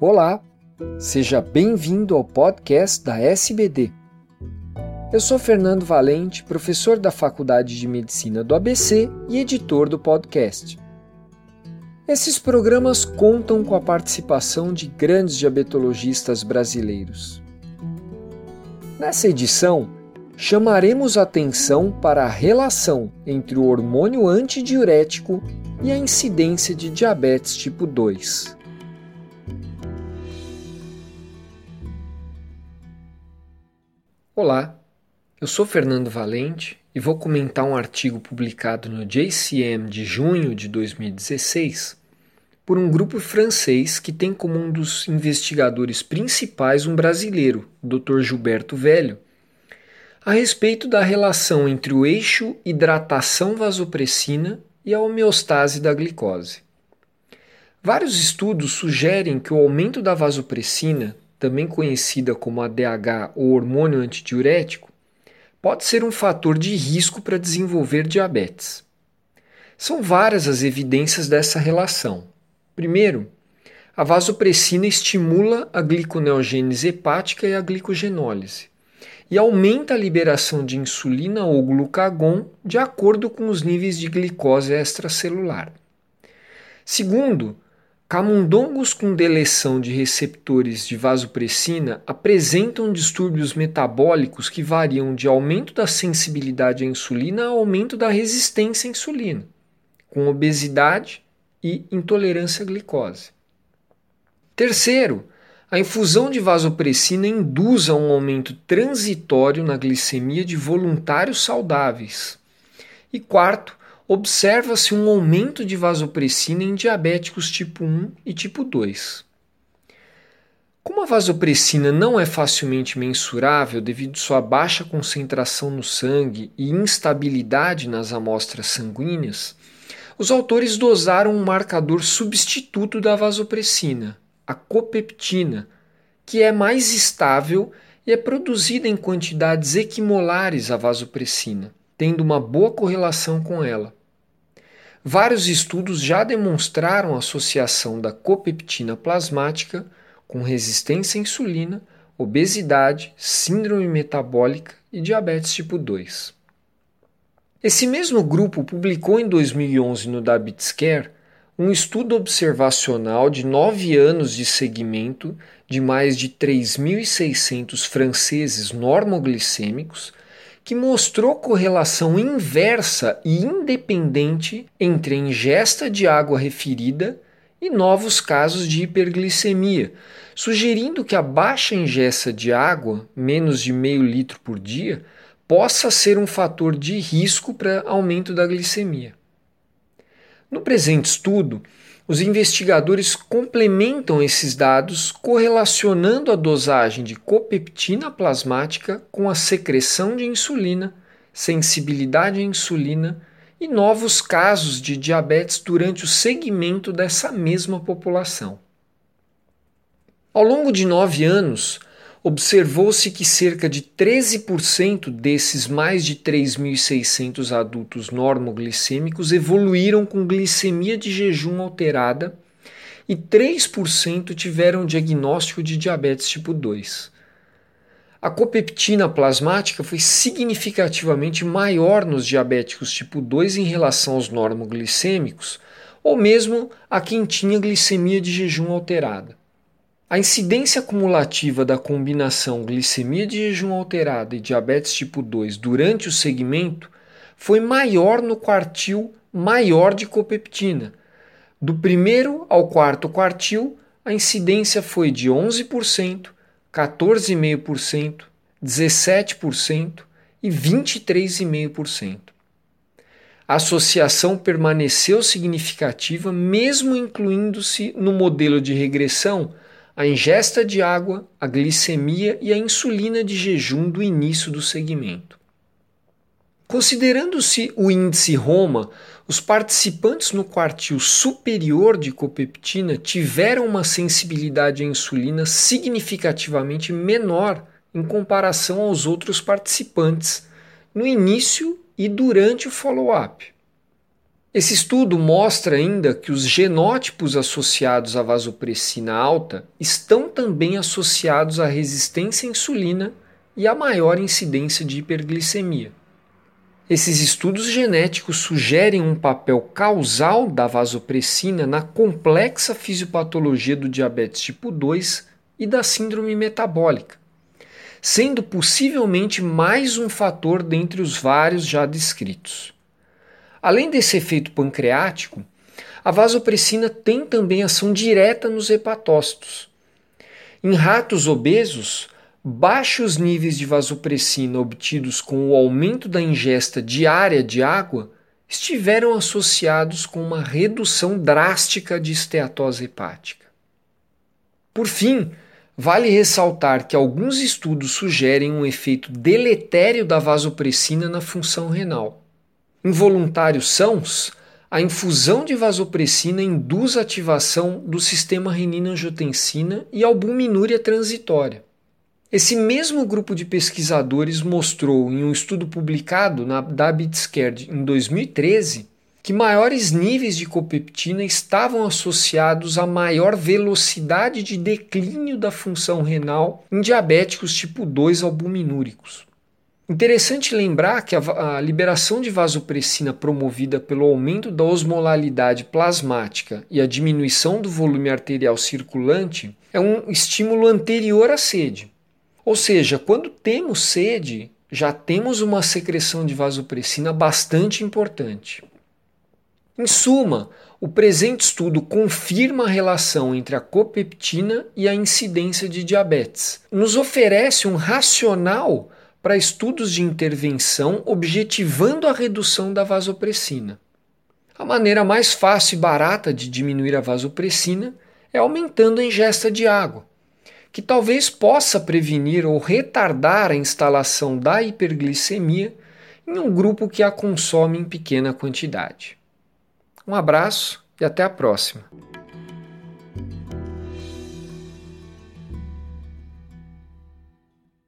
Olá, seja bem-vindo ao podcast da SBD. Eu sou Fernando Valente, professor da Faculdade de Medicina do ABC e editor do podcast. Esses programas contam com a participação de grandes diabetologistas brasileiros. Nessa edição, chamaremos atenção para a relação entre o hormônio antidiurético e a incidência de diabetes tipo 2. Olá, eu sou Fernando Valente e vou comentar um artigo publicado no JCM de junho de 2016 por um grupo francês que tem como um dos investigadores principais um brasileiro, o Dr. Gilberto Velho, a respeito da relação entre o eixo hidratação vasopressina e a homeostase da glicose. Vários estudos sugerem que o aumento da vasopressina, também conhecida como ADH ou hormônio antidiurético, pode ser um fator de risco para desenvolver diabetes. São várias as evidências dessa relação. Primeiro, a vasopressina estimula a gliconeogênese hepática e a glicogenólise e aumenta a liberação de insulina ou glucagon de acordo com os níveis de glicose extracelular. Segundo, camundongos com deleção de receptores de vasopressina apresentam distúrbios metabólicos que variam de aumento da sensibilidade à insulina a aumento da resistência à insulina, com obesidade e intolerância à glicose. Terceiro, a infusão de vasopressina induz a um aumento transitório na glicemia de voluntários saudáveis. E quarto, observa-se um aumento de vasopressina em diabéticos tipo 1 e tipo 2. Como a vasopressina não é facilmente mensurável devido sua baixa concentração no sangue e instabilidade nas amostras sanguíneas, os autores dosaram um marcador substituto da vasopressina, a copeptina, que é mais estável e é produzida em quantidades equimolares à vasopressina, tendo uma boa correlação com ela. Vários estudos já demonstraram a associação da copeptina plasmática com resistência à insulina, obesidade, síndrome metabólica e diabetes tipo 2. Esse mesmo grupo publicou em 2011 no Diabetes Care um estudo observacional de nove anos de seguimento de mais de 3.600 franceses normoglicêmicos que mostrou correlação inversa e independente entre a ingesta de água referida e novos casos de hiperglicemia, sugerindo que a baixa ingesta de água, menos de meio litro por dia, possa ser um fator de risco para aumento da glicemia. No presente estudo, os investigadores complementam esses dados correlacionando a dosagem de copeptina plasmática com a secreção de insulina, sensibilidade à insulina e novos casos de diabetes durante o segmento dessa mesma população. Ao longo de nove anos, observou-se que cerca de 13% desses mais de 3.600 adultos normoglicêmicos evoluíram com glicemia de jejum alterada e 3% tiveram diagnóstico de diabetes tipo 2. A copeptina plasmática foi significativamente maior nos diabéticos tipo 2 em relação aos normoglicêmicos, ou mesmo a quem tinha glicemia de jejum alterada. A incidência cumulativa da combinação glicemia de jejum alterada e diabetes tipo 2 durante o segmento foi maior no quartil maior de copeptina. Do primeiro ao quarto quartil, a incidência foi de 11%, 14,5%, 17% e 23,5%. A associação permaneceu significativa mesmo incluindo-se no modelo de regressão a ingesta de água, a glicemia e a insulina de jejum do início do segmento. Considerando-se o índice Roma, os participantes no quartil superior de copeptina tiveram uma sensibilidade à insulina significativamente menor em comparação aos outros participantes no início e durante o follow-up. Esse estudo mostra ainda que os genótipos associados à vasopressina alta estão também associados à resistência à insulina e à maior incidência de hiperglicemia. Esses estudos genéticos sugerem um papel causal da vasopressina na complexa fisiopatologia do diabetes tipo 2 e da síndrome metabólica, sendo possivelmente mais um fator dentre os vários já descritos. Além desse efeito pancreático, a vasopressina tem também ação direta nos hepatócitos. Em ratos obesos, baixos níveis de vasopressina obtidos com o aumento da ingesta diária de água estiveram associados com uma redução drástica de esteatose hepática. Por fim, vale ressaltar que alguns estudos sugerem um efeito deletério da vasopressina na função renal. Em voluntários sãos, a infusão de vasopressina induz a ativação do sistema renina-angiotensina e albuminúria transitória. Esse mesmo grupo de pesquisadores mostrou em um estudo publicado na Dabitscare em 2013 que maiores níveis de copeptina estavam associados a maior velocidade de declínio da função renal em diabéticos tipo 2 albuminúricos. Interessante lembrar que a, a, liberação de vasopressina promovida pelo aumento da osmolalidade plasmática e a diminuição do volume arterial circulante é um estímulo anterior à sede. Ou seja, quando temos sede, já temos uma secreção de vasopressina bastante importante. Em suma, o presente estudo confirma a relação entre a copeptina e a incidência de diabetes. Nos oferece um racional para estudos de intervenção objetivando a redução da vasopressina. A maneira mais fácil e barata de diminuir a vasopressina é aumentando a ingesta de água, que talvez possa prevenir ou retardar a instalação da hiperglicemia em um grupo que a consome em pequena quantidade. Um abraço e até a próxima!